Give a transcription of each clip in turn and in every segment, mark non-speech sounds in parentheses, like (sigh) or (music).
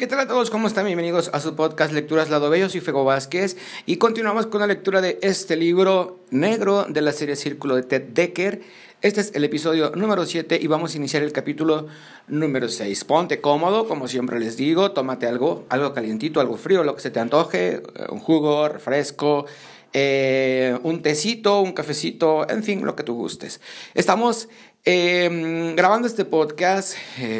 ¿Qué tal a todos? ¿Cómo están? Bienvenidos a su podcast Lecturas Lado Bello. Soy Fego Vázquez y continuamos con la lectura de este libro negro de la serie Círculo de Ted Decker. Este es el episodio número 7 y vamos a iniciar el capítulo número 6. Ponte cómodo, como siempre les digo, tómate algo, algo calientito, algo frío, lo que se te antoje, eh, un jugo, refresco, eh, un tecito, un cafecito, en fin, lo que tú gustes. Estamos eh, grabando este podcast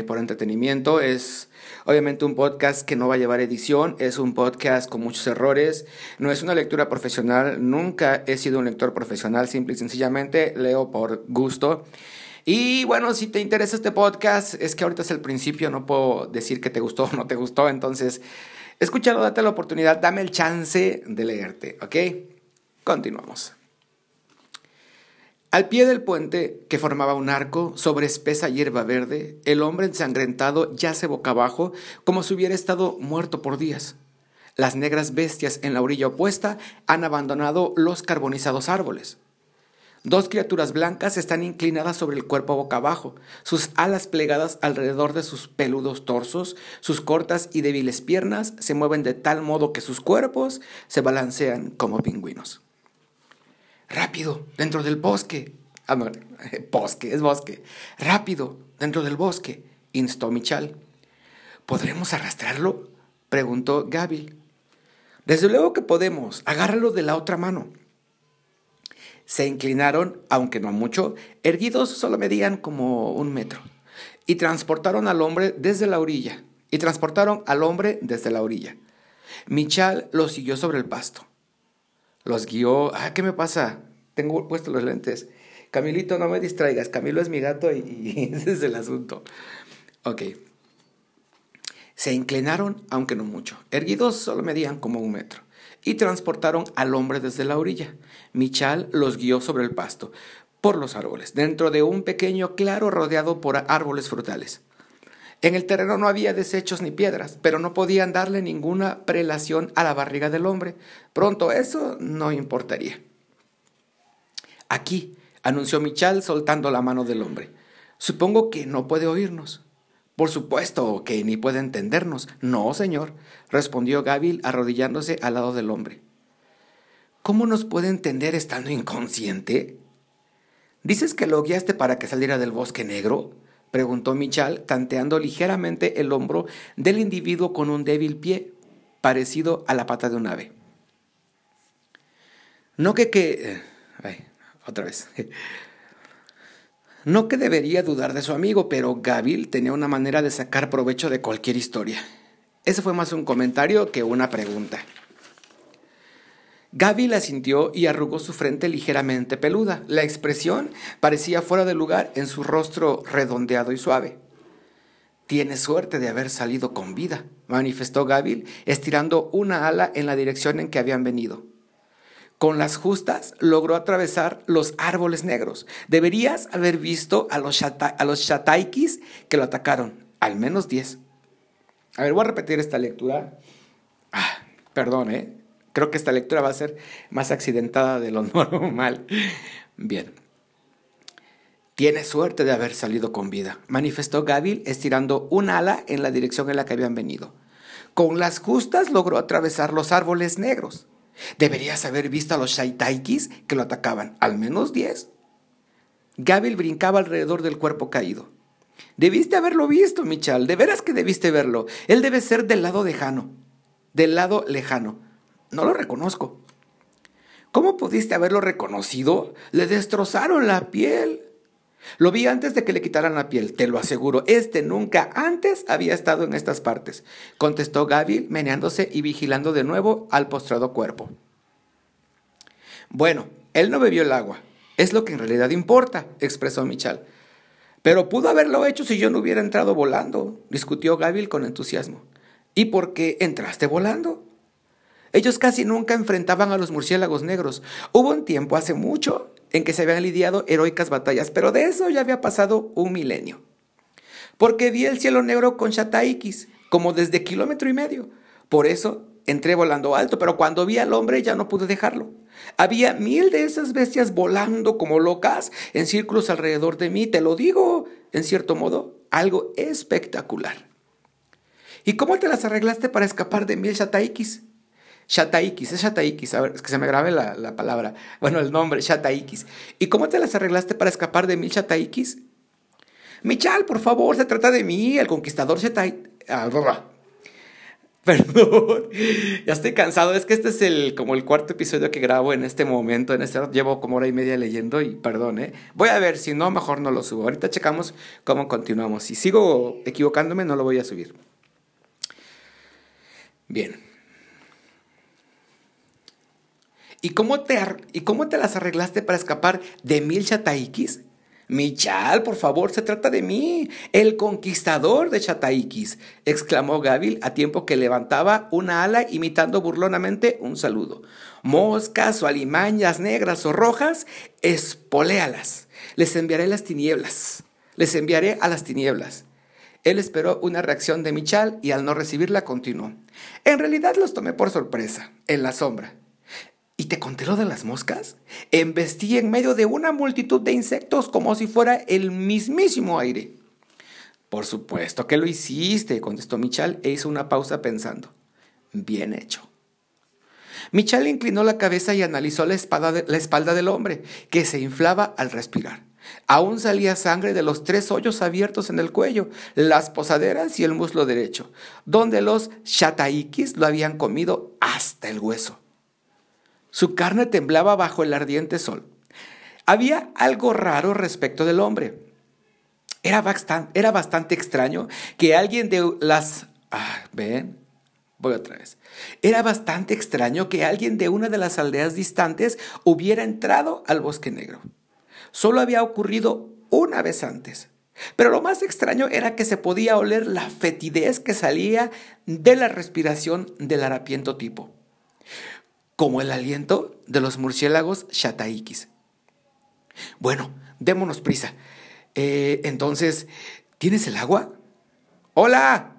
por entretenimiento, es Obviamente un podcast que no va a llevar edición, es un podcast con muchos errores, no es una lectura profesional, nunca he sido un lector profesional, simple y sencillamente leo por gusto. Y bueno, si te interesa este podcast, es que ahorita es el principio, no puedo decir que te gustó o no te gustó, entonces escúchalo, date la oportunidad, dame el chance de leerte, ¿ok? Continuamos. Al pie del puente, que formaba un arco sobre espesa hierba verde, el hombre ensangrentado yace boca abajo como si hubiera estado muerto por días. Las negras bestias en la orilla opuesta han abandonado los carbonizados árboles. Dos criaturas blancas están inclinadas sobre el cuerpo boca abajo, sus alas plegadas alrededor de sus peludos torsos, sus cortas y débiles piernas se mueven de tal modo que sus cuerpos se balancean como pingüinos. Rápido, dentro del bosque. Ah, no, (laughs) bosque, es bosque. Rápido, dentro del bosque, instó Michal. ¿Podremos arrastrarlo? preguntó Gaby. Desde luego que podemos. Agárralo de la otra mano. Se inclinaron, aunque no mucho, erguidos solo medían como un metro, y transportaron al hombre desde la orilla. Y transportaron al hombre desde la orilla. Michal lo siguió sobre el pasto. Los guió. Ah, ¿qué me pasa? Tengo puestos los lentes. Camilito, no me distraigas. Camilo es mi gato y, (laughs) ese es el asunto. Ok. Se inclinaron, aunque no mucho. Erguidos solo medían como un metro. Y transportaron al hombre desde la orilla. Michal los guió sobre el pasto, por los árboles, dentro de un pequeño claro rodeado por árboles frutales. En el terreno no había desechos ni piedras, pero no podían darle ninguna prelación a la barriga del hombre. Pronto eso no importaría. Aquí, anunció Michal soltando la mano del hombre. Supongo que no puede oírnos. Por supuesto que ni puede entendernos. No, señor, respondió Gabil arrodillándose al lado del hombre. ¿Cómo nos puede entender estando inconsciente? ¿Dices que lo guiaste para que saliera del bosque negro? Preguntó Michal, tanteando ligeramente el hombro del individuo con un débil pie, parecido a la pata de un ave. No que que... Eh, ay, otra vez. No que debería dudar de su amigo, pero Gabil tenía una manera de sacar provecho de cualquier historia. Ese fue más un comentario que una pregunta. Gaby la sintió y arrugó su frente ligeramente peluda. La expresión parecía fuera de lugar en su rostro redondeado y suave. Tiene suerte de haber salido con vida, manifestó Gaby, estirando una ala en la dirección en que habían venido. Con las justas logró atravesar los árboles negros. Deberías haber visto a los, a los shataikis que lo atacaron, al menos diez. A ver, voy a repetir esta lectura. Ah, perdón, ¿eh? Creo que esta lectura va a ser más accidentada de lo (laughs) normal. Bien. Tiene suerte de haber salido con vida, manifestó Gabil estirando un ala en la dirección en la que habían venido. Con las justas logró atravesar los árboles negros. Deberías haber visto a los shaitaikis que lo atacaban, al menos diez. Gabil brincaba alrededor del cuerpo caído. Debiste haberlo visto, Michal, de veras que debiste verlo. Él debe ser del lado lejano. Del lado lejano. No lo reconozco. ¿Cómo pudiste haberlo reconocido? Le destrozaron la piel. Lo vi antes de que le quitaran la piel, te lo aseguro. Este nunca antes había estado en estas partes, contestó Gaby, meneándose y vigilando de nuevo al postrado cuerpo. Bueno, él no bebió el agua. Es lo que en realidad importa, expresó Michal. Pero pudo haberlo hecho si yo no hubiera entrado volando, discutió Gaby con entusiasmo. ¿Y por qué entraste volando? Ellos casi nunca enfrentaban a los murciélagos negros. Hubo un tiempo hace mucho en que se habían lidiado heroicas batallas, pero de eso ya había pasado un milenio. Porque vi el cielo negro con Shataikis, como desde kilómetro y medio. Por eso entré volando alto, pero cuando vi al hombre ya no pude dejarlo. Había mil de esas bestias volando como locas en círculos alrededor de mí, te lo digo, en cierto modo, algo espectacular. ¿Y cómo te las arreglaste para escapar de mil Shataikis? Shataikis, es Shataikis, a ver, es que se me grabe la, la palabra, bueno, el nombre, Shataikis. ¿Y cómo te las arreglaste para escapar de mil Shataikis? Michal, por favor, se trata de mí, el conquistador Shataikis. Ah, (laughs) Perdón, ya estoy cansado. Es que este es el como el cuarto episodio que grabo en este momento. En este llevo como hora y media leyendo y perdón, ¿eh? Voy a ver, si no, mejor no lo subo. Ahorita checamos cómo continuamos. Si sigo equivocándome, no lo voy a subir. Bien. ¿Y cómo te, y cómo te las arreglaste para escapar de mil chataikis? Michal, por favor, se trata de mí, el conquistador de Chataikis, exclamó Gabil a tiempo que levantaba una ala imitando burlonamente un saludo. Moscas o alimañas negras o rojas, espoléalas. Les enviaré las tinieblas. Les enviaré a las tinieblas. Él esperó una reacción de Michal y al no recibirla continuó. En realidad los tomé por sorpresa, en la sombra. ¿Y te conté lo de las moscas? Embestí en medio de una multitud de insectos como si fuera el mismísimo aire. Por supuesto que lo hiciste, contestó Michal e hizo una pausa pensando. Bien hecho. Michal inclinó la cabeza y analizó la, la espalda del hombre, que se inflaba al respirar. Aún salía sangre de los tres hoyos abiertos en el cuello, las posaderas y el muslo derecho, donde los shataikis lo habían comido hasta el hueso. Su carne temblaba bajo el ardiente sol. Había algo raro respecto del hombre. Era bastante, extraño que alguien de las... Ah, ven, voy otra vez. Era bastante extraño que alguien de una de las aldeas distantes hubiera entrado al bosque negro. Solo había ocurrido una vez antes. Pero lo más extraño era que se podía oler la fetidez que salía de la respiración del harapiento tipo como el aliento de los murciélagos Shataikis. Bueno, démonos prisa. Eh, entonces, ¿tienes el agua? ¡Hola!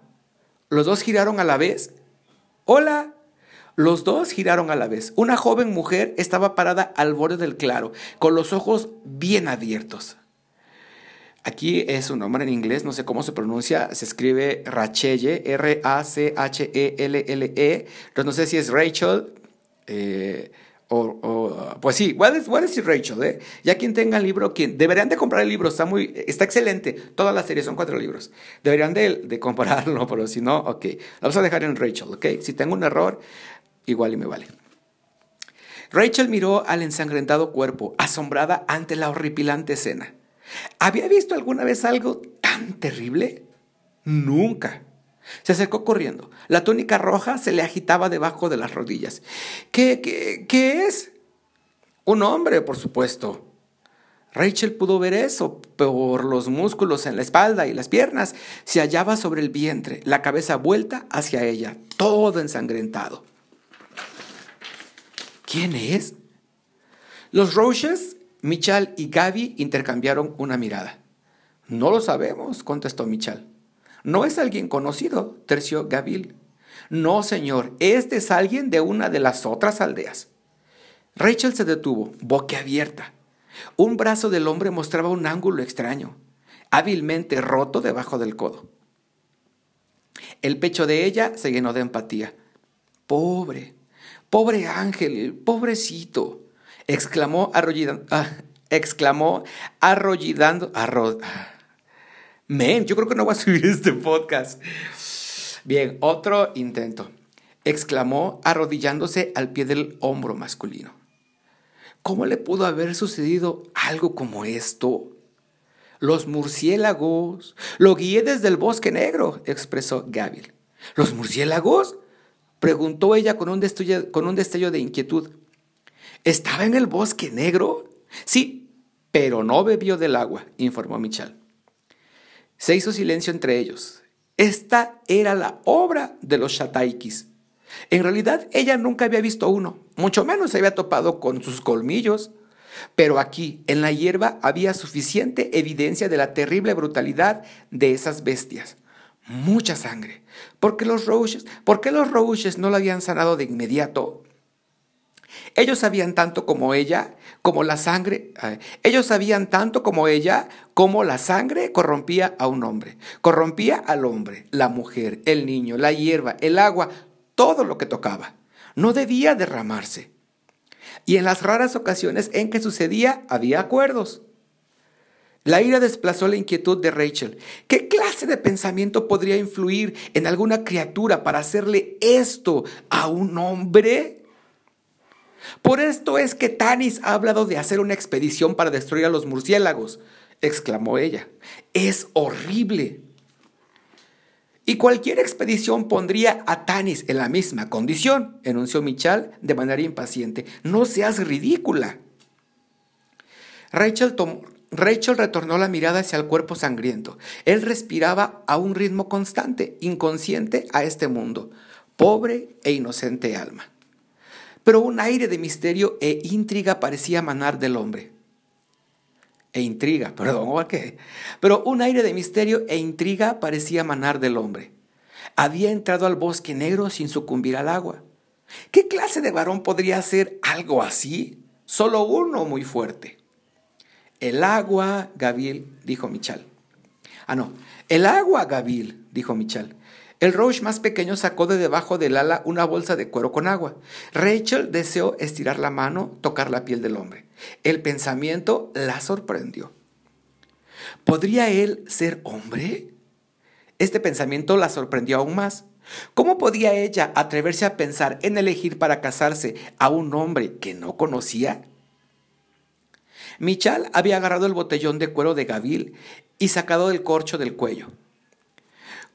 Los dos giraron a la vez. ¡Hola! Los dos giraron a la vez. Una joven mujer estaba parada al borde del claro, con los ojos bien abiertos. Aquí es un nombre en inglés, no sé cómo se pronuncia, se escribe Rachelle, R-A-C-H-E-L-L-E, -E, no sé si es Rachel, eh, pues sí, voy a, decir Rachel, ¿eh? Ya quien tenga el libro, quien deberían de comprar el libro, está muy, está excelente. Toda la serie son cuatro libros. Deberían de, de comprarlo, (laughs) pero si no, ok. Lo vamos a dejar en Rachel, ¿ok? Si tengo un error, igual y me vale. Rachel miró al ensangrentado cuerpo, asombrada ante la horripilante escena. ¿Había visto alguna vez algo tan terrible? Nunca. Se acercó corriendo. La túnica roja se le agitaba debajo de las rodillas. ¿Qué, qué, qué es? Un hombre, por supuesto. Rachel pudo ver eso por los músculos en la espalda y las piernas. Se hallaba sobre el vientre, la cabeza vuelta hacia ella, todo ensangrentado. ¿Quién es? Los Roches, Michal y Gaby intercambiaron una mirada. No lo sabemos, contestó Michal. No es alguien conocido, terció Gabil. No, señor, este es alguien de una de las otras aldeas. Rachel se detuvo, boquiabierta. Un brazo del hombre mostraba un ángulo extraño, hábilmente roto debajo del codo. El pecho de ella se llenó de empatía. Pobre, pobre ángel, pobrecito, exclamó arrollidando, ah, exclamó arrollidando, arro, Men, yo creo que no voy a (laughs) subir este podcast. Bien, otro intento. Exclamó arrodillándose al pie del hombro masculino. ¿Cómo le pudo haber sucedido algo como esto? Los murciélagos. Lo guié desde el bosque negro, expresó Gabriel. ¿Los murciélagos? preguntó ella con un, destello, con un destello de inquietud. ¿Estaba en el bosque negro? Sí, pero no bebió del agua, informó Michal. Se hizo silencio entre ellos. Esta era la obra de los Shataikis. En realidad ella nunca había visto uno, mucho menos se había topado con sus colmillos. Pero aquí, en la hierba, había suficiente evidencia de la terrible brutalidad de esas bestias. Mucha sangre. ¿Por qué los Roaches, ¿por qué los Roaches no la habían sanado de inmediato? Ellos sabían tanto como ella, como la sangre. Ellos sabían tanto como ella, como la sangre corrompía a un hombre. Corrompía al hombre, la mujer, el niño, la hierba, el agua, todo lo que tocaba. No debía derramarse. Y en las raras ocasiones en que sucedía, había acuerdos. La ira desplazó la inquietud de Rachel. ¿Qué clase de pensamiento podría influir en alguna criatura para hacerle esto a un hombre? Por esto es que Tanis ha hablado de hacer una expedición para destruir a los murciélagos, exclamó ella. Es horrible. Y cualquier expedición pondría a Tanis en la misma condición, enunció Michal de manera impaciente. No seas ridícula. Rachel, Rachel retornó la mirada hacia el cuerpo sangriento. Él respiraba a un ritmo constante, inconsciente a este mundo. Pobre e inocente alma pero un aire de misterio e intriga parecía manar del hombre. E intriga, perdón, qué? Pero un aire de misterio e intriga parecía manar del hombre. Había entrado al bosque negro sin sucumbir al agua. ¿Qué clase de varón podría hacer algo así? Solo uno muy fuerte. El agua, Gabil, dijo Michal. Ah, no. El agua, Gabil, dijo Michal. El Roche más pequeño sacó de debajo del ala una bolsa de cuero con agua. Rachel deseó estirar la mano, tocar la piel del hombre. El pensamiento la sorprendió. ¿Podría él ser hombre? Este pensamiento la sorprendió aún más. ¿Cómo podía ella atreverse a pensar en elegir para casarse a un hombre que no conocía? Michal había agarrado el botellón de cuero de Gavil y sacado el corcho del cuello.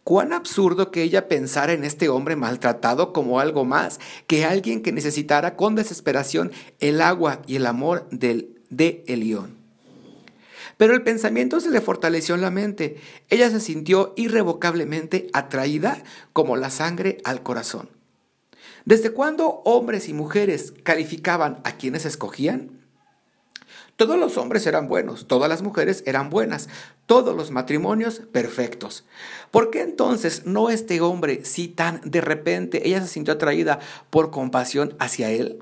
Cuán absurdo que ella pensara en este hombre maltratado como algo más que alguien que necesitara con desesperación el agua y el amor del, de Elión. Pero el pensamiento se le fortaleció en la mente. Ella se sintió irrevocablemente atraída como la sangre al corazón. ¿Desde cuándo hombres y mujeres calificaban a quienes escogían? Todos los hombres eran buenos, todas las mujeres eran buenas, todos los matrimonios perfectos. ¿Por qué entonces no este hombre, si tan de repente ella se sintió atraída por compasión hacia él?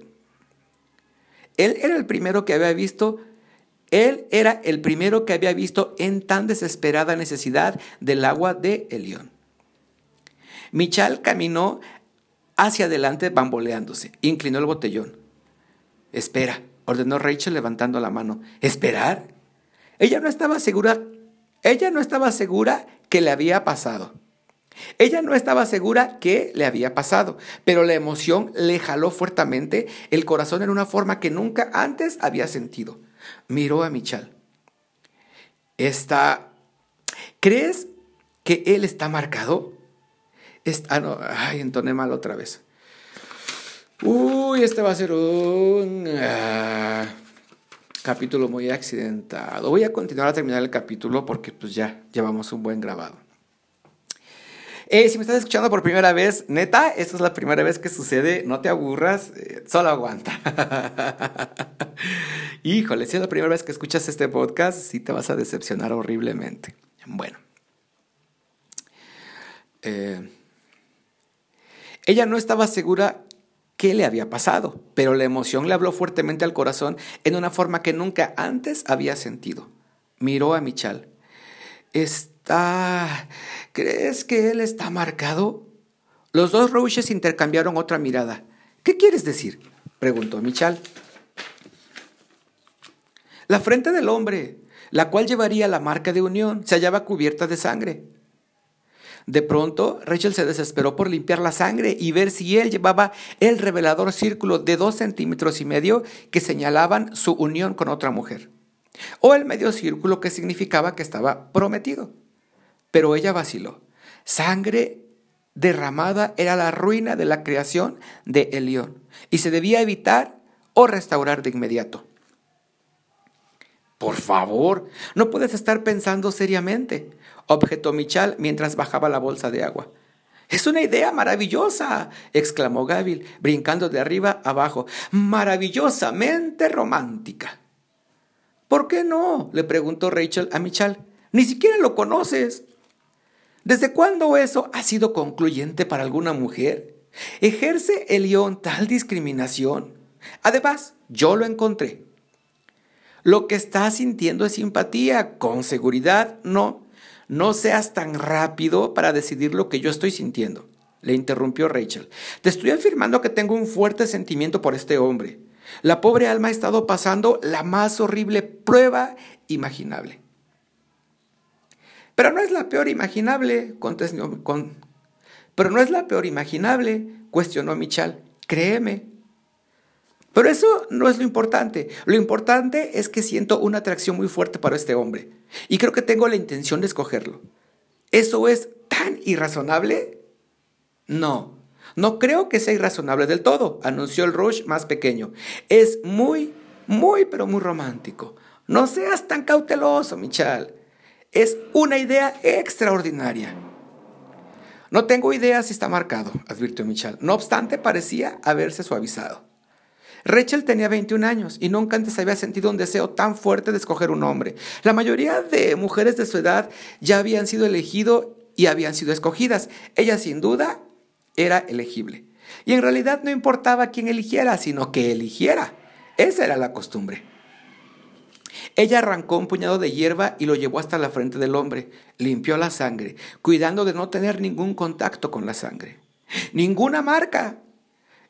Él era el primero que había visto, él era el primero que había visto en tan desesperada necesidad del agua de Elión. Michal caminó hacia adelante bamboleándose, inclinó el botellón. Espera, ordenó Rachel levantando la mano. ¿Esperar? Ella no estaba segura, ella no estaba segura que le había pasado. Ella no estaba segura que le había pasado, pero la emoción le jaló fuertemente el corazón en una forma que nunca antes había sentido. Miró a Michal. Está. ¿Crees que él está marcado? Está, ah, no, ay, entoné mal otra vez. Uy, este va a ser un ah, capítulo muy accidentado. Voy a continuar a terminar el capítulo porque pues ya llevamos un buen grabado. Eh, si me estás escuchando por primera vez, neta, esta es la primera vez que sucede, no te aburras, eh, solo aguanta. (laughs) Híjole, si es la primera vez que escuchas este podcast, sí te vas a decepcionar horriblemente. Bueno. Eh, ella no estaba segura qué le había pasado, pero la emoción le habló fuertemente al corazón en una forma que nunca antes había sentido. Miró a Michal. ¿Está... ¿Crees que él está marcado? Los dos Roches intercambiaron otra mirada. ¿Qué quieres decir? preguntó Michal. La frente del hombre, la cual llevaría la marca de unión, se hallaba cubierta de sangre. De pronto, Rachel se desesperó por limpiar la sangre y ver si él llevaba el revelador círculo de dos centímetros y medio que señalaban su unión con otra mujer, o el medio círculo que significaba que estaba prometido. Pero ella vaciló. Sangre derramada era la ruina de la creación de Elión y se debía evitar o restaurar de inmediato. Por favor, no puedes estar pensando seriamente objetó Michal mientras bajaba la bolsa de agua. Es una idea maravillosa, exclamó Gavil, brincando de arriba abajo. Maravillosamente romántica. ¿Por qué no? le preguntó Rachel a Michal. Ni siquiera lo conoces. ¿Desde cuándo eso ha sido concluyente para alguna mujer? ¿Ejerce el león tal discriminación? Además, yo lo encontré. Lo que estás sintiendo es simpatía, con seguridad no. No seas tan rápido para decidir lo que yo estoy sintiendo, le interrumpió Rachel. Te estoy afirmando que tengo un fuerte sentimiento por este hombre. La pobre alma ha estado pasando la más horrible prueba imaginable. Pero no es la peor imaginable, contestó, con, pero no es la peor imaginable, cuestionó Michal. Créeme, pero eso no es lo importante. Lo importante es que siento una atracción muy fuerte para este hombre. Y creo que tengo la intención de escogerlo. ¿Eso es tan irrazonable? No, no creo que sea irrazonable del todo, anunció el Rush más pequeño. Es muy, muy, pero muy romántico. No seas tan cauteloso, Michal. Es una idea extraordinaria. No tengo idea si está marcado, advirtió Michal. No obstante, parecía haberse suavizado. Rachel tenía 21 años y nunca antes había sentido un deseo tan fuerte de escoger un hombre. La mayoría de mujeres de su edad ya habían sido elegidas y habían sido escogidas. Ella sin duda era elegible. Y en realidad no importaba quién eligiera, sino que eligiera. Esa era la costumbre. Ella arrancó un puñado de hierba y lo llevó hasta la frente del hombre. Limpió la sangre, cuidando de no tener ningún contacto con la sangre. Ninguna marca.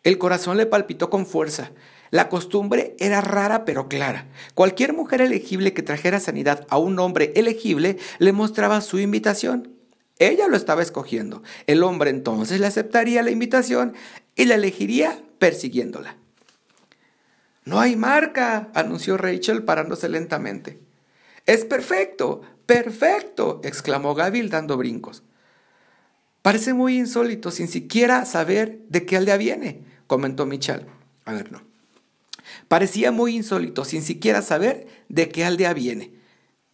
El corazón le palpitó con fuerza. La costumbre era rara pero clara. Cualquier mujer elegible que trajera sanidad a un hombre elegible le mostraba su invitación. Ella lo estaba escogiendo. El hombre entonces le aceptaría la invitación y la elegiría persiguiéndola. No hay marca, anunció Rachel parándose lentamente. Es perfecto, perfecto, exclamó Gabil dando brincos. Parece muy insólito sin siquiera saber de qué aldea viene comentó Michal. A ver, no. Parecía muy insólito, sin siquiera saber de qué aldea viene,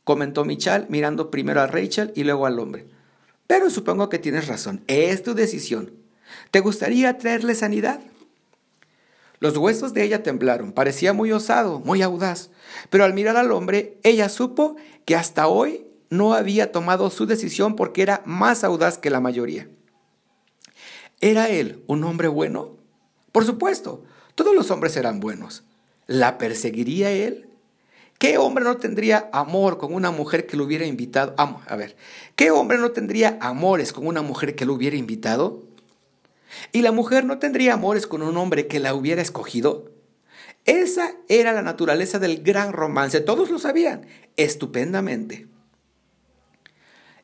comentó Michal, mirando primero a Rachel y luego al hombre. Pero supongo que tienes razón, es tu decisión. ¿Te gustaría traerle sanidad? Los huesos de ella temblaron, parecía muy osado, muy audaz, pero al mirar al hombre, ella supo que hasta hoy no había tomado su decisión porque era más audaz que la mayoría. ¿Era él un hombre bueno? Por supuesto, todos los hombres eran buenos. ¿La perseguiría él? ¿Qué hombre no tendría amor con una mujer que lo hubiera invitado? a ver, ¿qué hombre no tendría amores con una mujer que lo hubiera invitado? ¿Y la mujer no tendría amores con un hombre que la hubiera escogido? Esa era la naturaleza del gran romance, todos lo sabían, estupendamente.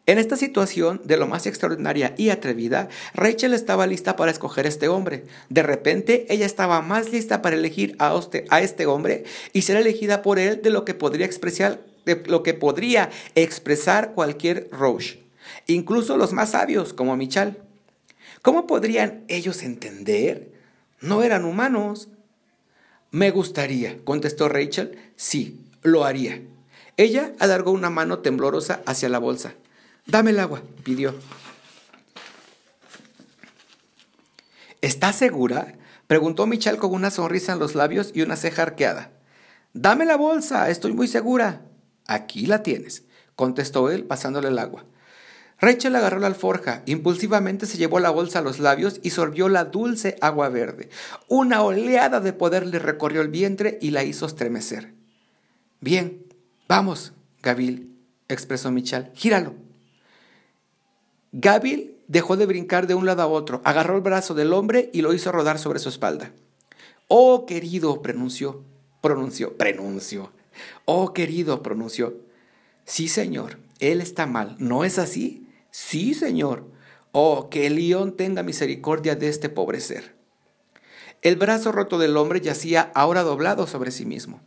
En esta situación de lo más extraordinaria y atrevida, Rachel estaba lista para escoger a este hombre. De repente, ella estaba más lista para elegir a este, hombre y ser elegida por él de lo que podría expresar, de lo que podría expresar cualquier Roche, incluso los más sabios como Michal. ¿Cómo podrían ellos entender? No eran humanos. Me gustaría, contestó Rachel. Sí, lo haría. Ella alargó una mano temblorosa hacia la bolsa. Dame el agua, pidió. ¿Estás segura? Preguntó Michelle con una sonrisa en los labios y una ceja arqueada. Dame la bolsa, estoy muy segura. Aquí la tienes, contestó él pasándole el agua. Rachel agarró la alforja, impulsivamente se llevó la bolsa a los labios y sorbió la dulce agua verde. Una oleada de poder le recorrió el vientre y la hizo estremecer. Bien, vamos, Gabil, expresó Michal. Gíralo. Gabil dejó de brincar de un lado a otro, agarró el brazo del hombre y lo hizo rodar sobre su espalda. Oh, querido, pronunció, pronunció, pronunció. Oh, querido, pronunció. Sí, señor, él está mal. ¿No es así? Sí, señor. Oh, que el león tenga misericordia de este pobre ser. El brazo roto del hombre yacía ahora doblado sobre sí mismo.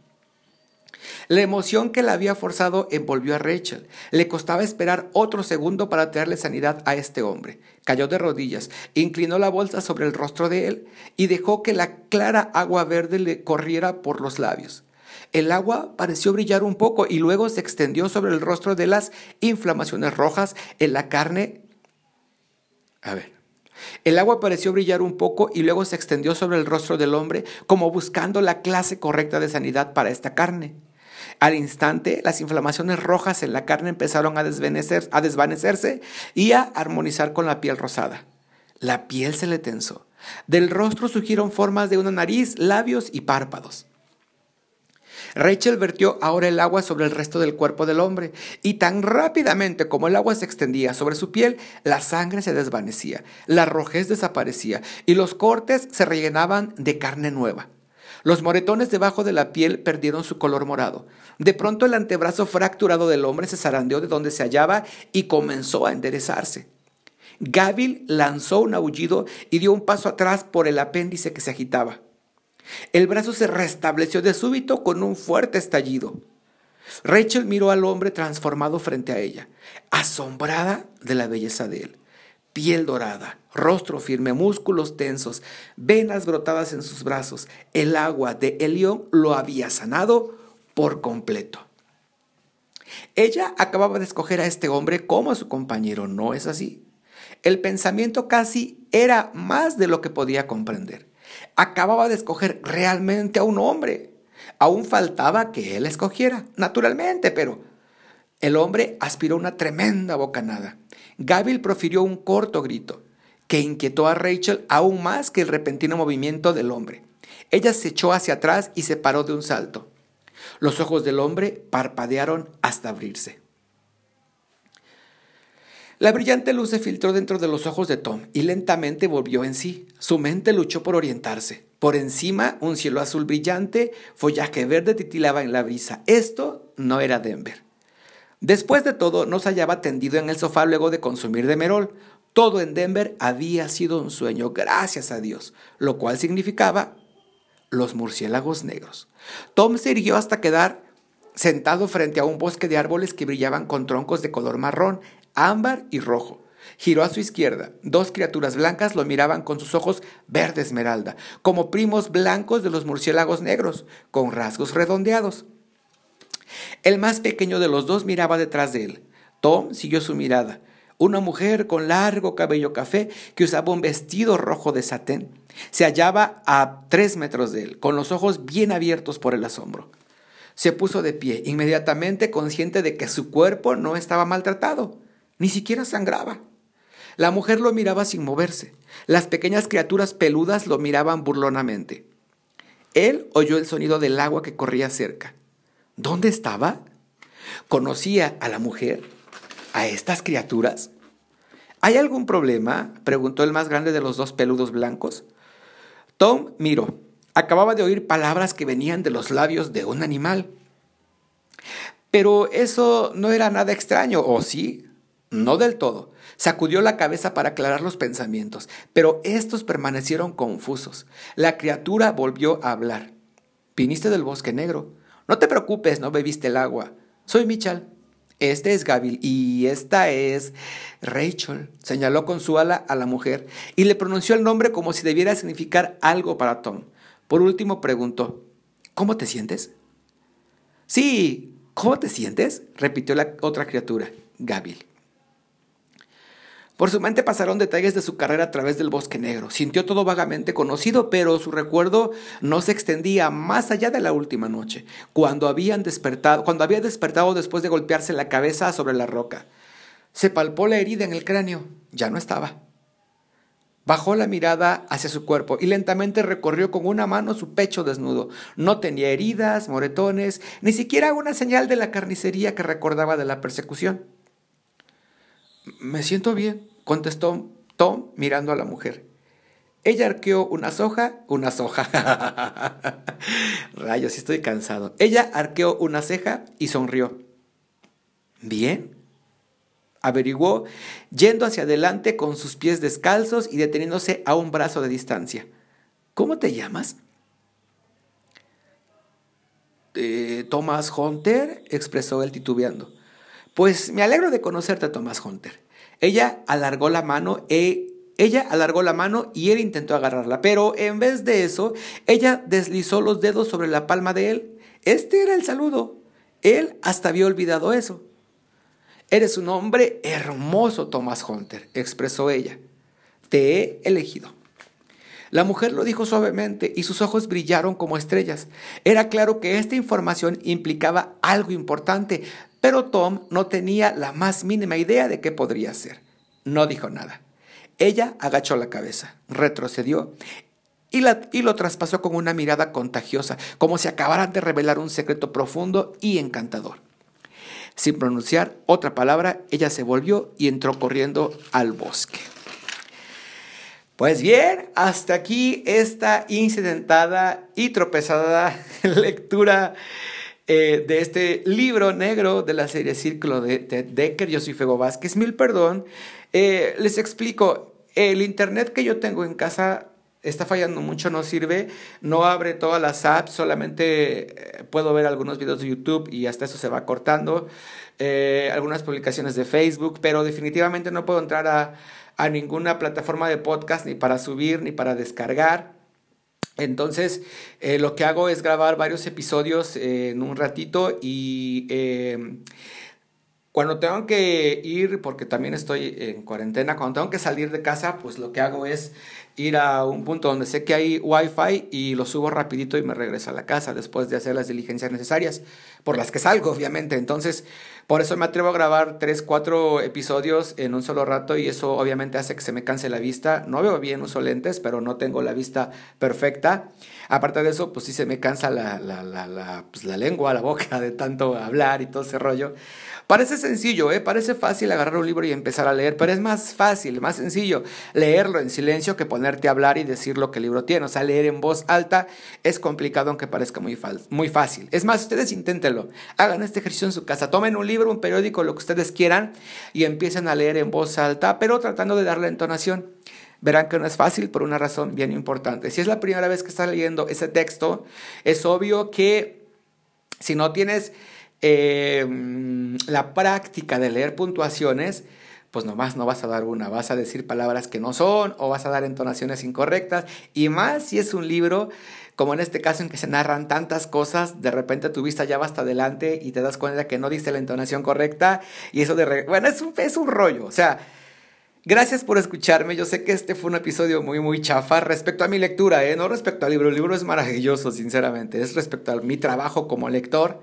La emoción que la había forzado envolvió a Rachel. Le costaba esperar otro segundo para traerle sanidad a este hombre. Cayó de rodillas, inclinó la bolsa sobre el rostro de él y dejó que la clara agua verde le corriera por los labios. El agua pareció brillar un poco y luego se extendió sobre el rostro de las inflamaciones rojas en la carne. A ver. El agua pareció brillar un poco y luego se extendió sobre el rostro del hombre como buscando la clase correcta de sanidad para esta carne. Al instante, las inflamaciones rojas en la carne empezaron a, a desvanecerse y a armonizar con la piel rosada. La piel se le tensó. Del rostro surgieron formas de una nariz, labios y párpados. Rachel vertió ahora el agua sobre el resto del cuerpo del hombre, y tan rápidamente como el agua se extendía sobre su piel, la sangre se desvanecía, la rojez desaparecía, y los cortes se rellenaban de carne nueva. Los moretones debajo de la piel perdieron su color morado. De pronto el antebrazo fracturado del hombre se zarandeó de donde se hallaba y comenzó a enderezarse. Gabil lanzó un aullido y dio un paso atrás por el apéndice que se agitaba. El brazo se restableció de súbito con un fuerte estallido. Rachel miró al hombre transformado frente a ella, asombrada de la belleza de él. Piel dorada, rostro firme, músculos tensos, venas brotadas en sus brazos. El agua de Elión lo había sanado por completo. Ella acababa de escoger a este hombre como a su compañero, ¿no es así? El pensamiento casi era más de lo que podía comprender. Acababa de escoger realmente a un hombre. Aún faltaba que él escogiera, naturalmente, pero el hombre aspiró una tremenda bocanada. Gabil profirió un corto grito que inquietó a Rachel aún más que el repentino movimiento del hombre. Ella se echó hacia atrás y se paró de un salto. Los ojos del hombre parpadearon hasta abrirse. La brillante luz se filtró dentro de los ojos de Tom y lentamente volvió en sí. Su mente luchó por orientarse. Por encima, un cielo azul brillante, follaje verde titilaba en la brisa. Esto no era Denver. Después de todo, no se hallaba tendido en el sofá luego de consumir de Merol. Todo en Denver había sido un sueño, gracias a Dios, lo cual significaba los murciélagos negros. Tom se irguió hasta quedar sentado frente a un bosque de árboles que brillaban con troncos de color marrón ámbar y rojo. Giró a su izquierda. Dos criaturas blancas lo miraban con sus ojos verde esmeralda, como primos blancos de los murciélagos negros, con rasgos redondeados. El más pequeño de los dos miraba detrás de él. Tom siguió su mirada. Una mujer con largo cabello café que usaba un vestido rojo de satén se hallaba a tres metros de él, con los ojos bien abiertos por el asombro. Se puso de pie, inmediatamente consciente de que su cuerpo no estaba maltratado. Ni siquiera sangraba. La mujer lo miraba sin moverse. Las pequeñas criaturas peludas lo miraban burlonamente. Él oyó el sonido del agua que corría cerca. ¿Dónde estaba? ¿Conocía a la mujer? ¿A estas criaturas? ¿Hay algún problema? preguntó el más grande de los dos peludos blancos. Tom miró. Acababa de oír palabras que venían de los labios de un animal. Pero eso no era nada extraño, ¿o sí? No del todo. Sacudió la cabeza para aclarar los pensamientos, pero estos permanecieron confusos. La criatura volvió a hablar. Viniste del bosque negro. No te preocupes, no bebiste el agua. Soy Michal. Este es Gabil y esta es Rachel. Señaló con su ala a la mujer y le pronunció el nombre como si debiera significar algo para Tom. Por último preguntó, ¿Cómo te sientes? Sí, ¿cómo te sientes? repitió la otra criatura, Gabil. Por su mente pasaron detalles de su carrera a través del bosque negro. Sintió todo vagamente conocido, pero su recuerdo no se extendía más allá de la última noche, cuando, habían despertado, cuando había despertado después de golpearse la cabeza sobre la roca. Se palpó la herida en el cráneo. Ya no estaba. Bajó la mirada hacia su cuerpo y lentamente recorrió con una mano su pecho desnudo. No tenía heridas, moretones, ni siquiera una señal de la carnicería que recordaba de la persecución. Me siento bien, contestó Tom mirando a la mujer. Ella arqueó una soja, una soja. (laughs) Rayos, estoy cansado. Ella arqueó una ceja y sonrió. ¿Bien? Averiguó, yendo hacia adelante con sus pies descalzos y deteniéndose a un brazo de distancia. ¿Cómo te llamas? Eh, Thomas Hunter, expresó él titubeando. Pues me alegro de conocerte, Thomas Hunter. Ella alargó la mano e ella alargó la mano y él intentó agarrarla, pero en vez de eso, ella deslizó los dedos sobre la palma de él. Este era el saludo. Él hasta había olvidado eso. Eres un hombre hermoso, Thomas Hunter, expresó ella. Te he elegido. La mujer lo dijo suavemente y sus ojos brillaron como estrellas. Era claro que esta información implicaba algo importante, pero Tom no tenía la más mínima idea de qué podría ser. No dijo nada. Ella agachó la cabeza, retrocedió y, y, lo traspasó con una mirada contagiosa, como si acabaran de revelar un secreto profundo y encantador. Sin pronunciar otra palabra, ella se volvió y entró corriendo al bosque. Pues bien, hasta aquí esta incidentada y tropezada (laughs) lectura eh, de este libro negro de la serie Círculo de, Decker. Yo soy Fego Vázquez, mil perdón. Eh, les explico, el internet que yo tengo en casa está fallando mucho, no sirve, no abre todas las apps, solamente eh, puedo ver algunos videos de YouTube y hasta eso se va cortando, algunas publicaciones de Facebook, pero definitivamente no puedo entrar a ninguna plataforma de podcast ni para subir ni para descargar. Entonces, eh, lo que hago es grabar varios episodios eh, en un ratito y eh, cuando tengo que ir, porque también estoy en cuarentena, cuando tengo que salir de casa, pues lo que hago es ir a un punto donde sé que hay wifi y lo subo rapidito y me regreso a la casa después de hacer las diligencias necesarias, por las que salgo, obviamente. Entonces, por eso me atrevo a grabar tres, cuatro episodios en un solo rato y eso obviamente hace que se me canse la vista. No veo bien, uso lentes, pero no tengo la vista perfecta. Aparte de eso, pues sí se me cansa la, la, la, la, pues la lengua, la boca de tanto hablar y todo ese rollo. Parece sencillo, ¿eh? parece fácil agarrar un libro y empezar a leer, pero es más fácil, más sencillo leerlo en silencio que ponerte a hablar y decir lo que el libro tiene. O sea, leer en voz alta es complicado aunque parezca muy, muy fácil. Es más, ustedes inténtenlo. Hagan este ejercicio en su casa. Tomen un libro, un periódico, lo que ustedes quieran y empiecen a leer en voz alta, pero tratando de darle entonación. Verán que no es fácil por una razón bien importante. Si es la primera vez que estás leyendo ese texto, es obvio que si no tienes Em, la práctica de leer puntuaciones, pues nomás no vas a dar una, vas a decir palabras que no son o vas a dar entonaciones incorrectas. Y más si es un libro como en este caso en que se narran tantas cosas, de repente tu vista ya va hasta adelante y te das cuenta que no dice la entonación correcta y eso de... Bueno, es un, es un rollo, o sea, gracias por escucharme, yo sé que este fue un episodio muy, muy chafa respecto a mi lectura, ¿eh? no respecto al libro, el libro es maravilloso, sinceramente, es respecto a mi trabajo como lector.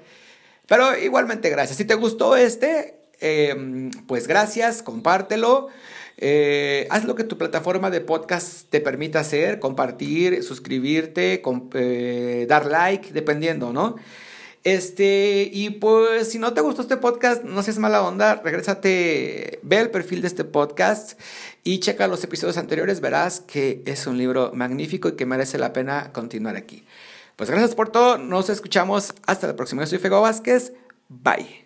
Pero igualmente gracias. Si te gustó este, em, pues gracias, compártelo. Eh, haz lo que tu plataforma de podcast te permita hacer, compartir, suscribirte, eh, dar like, dependiendo, ¿no? Este, y pues si no te gustó este podcast, no seas mala onda, regrésate, ve el perfil de este podcast y checa los episodios anteriores, verás que es un libro magnífico y que merece la pena continuar aquí. Pues gracias por todo, nos escuchamos hasta la próxima. Yo soy Fego Vázquez, bye.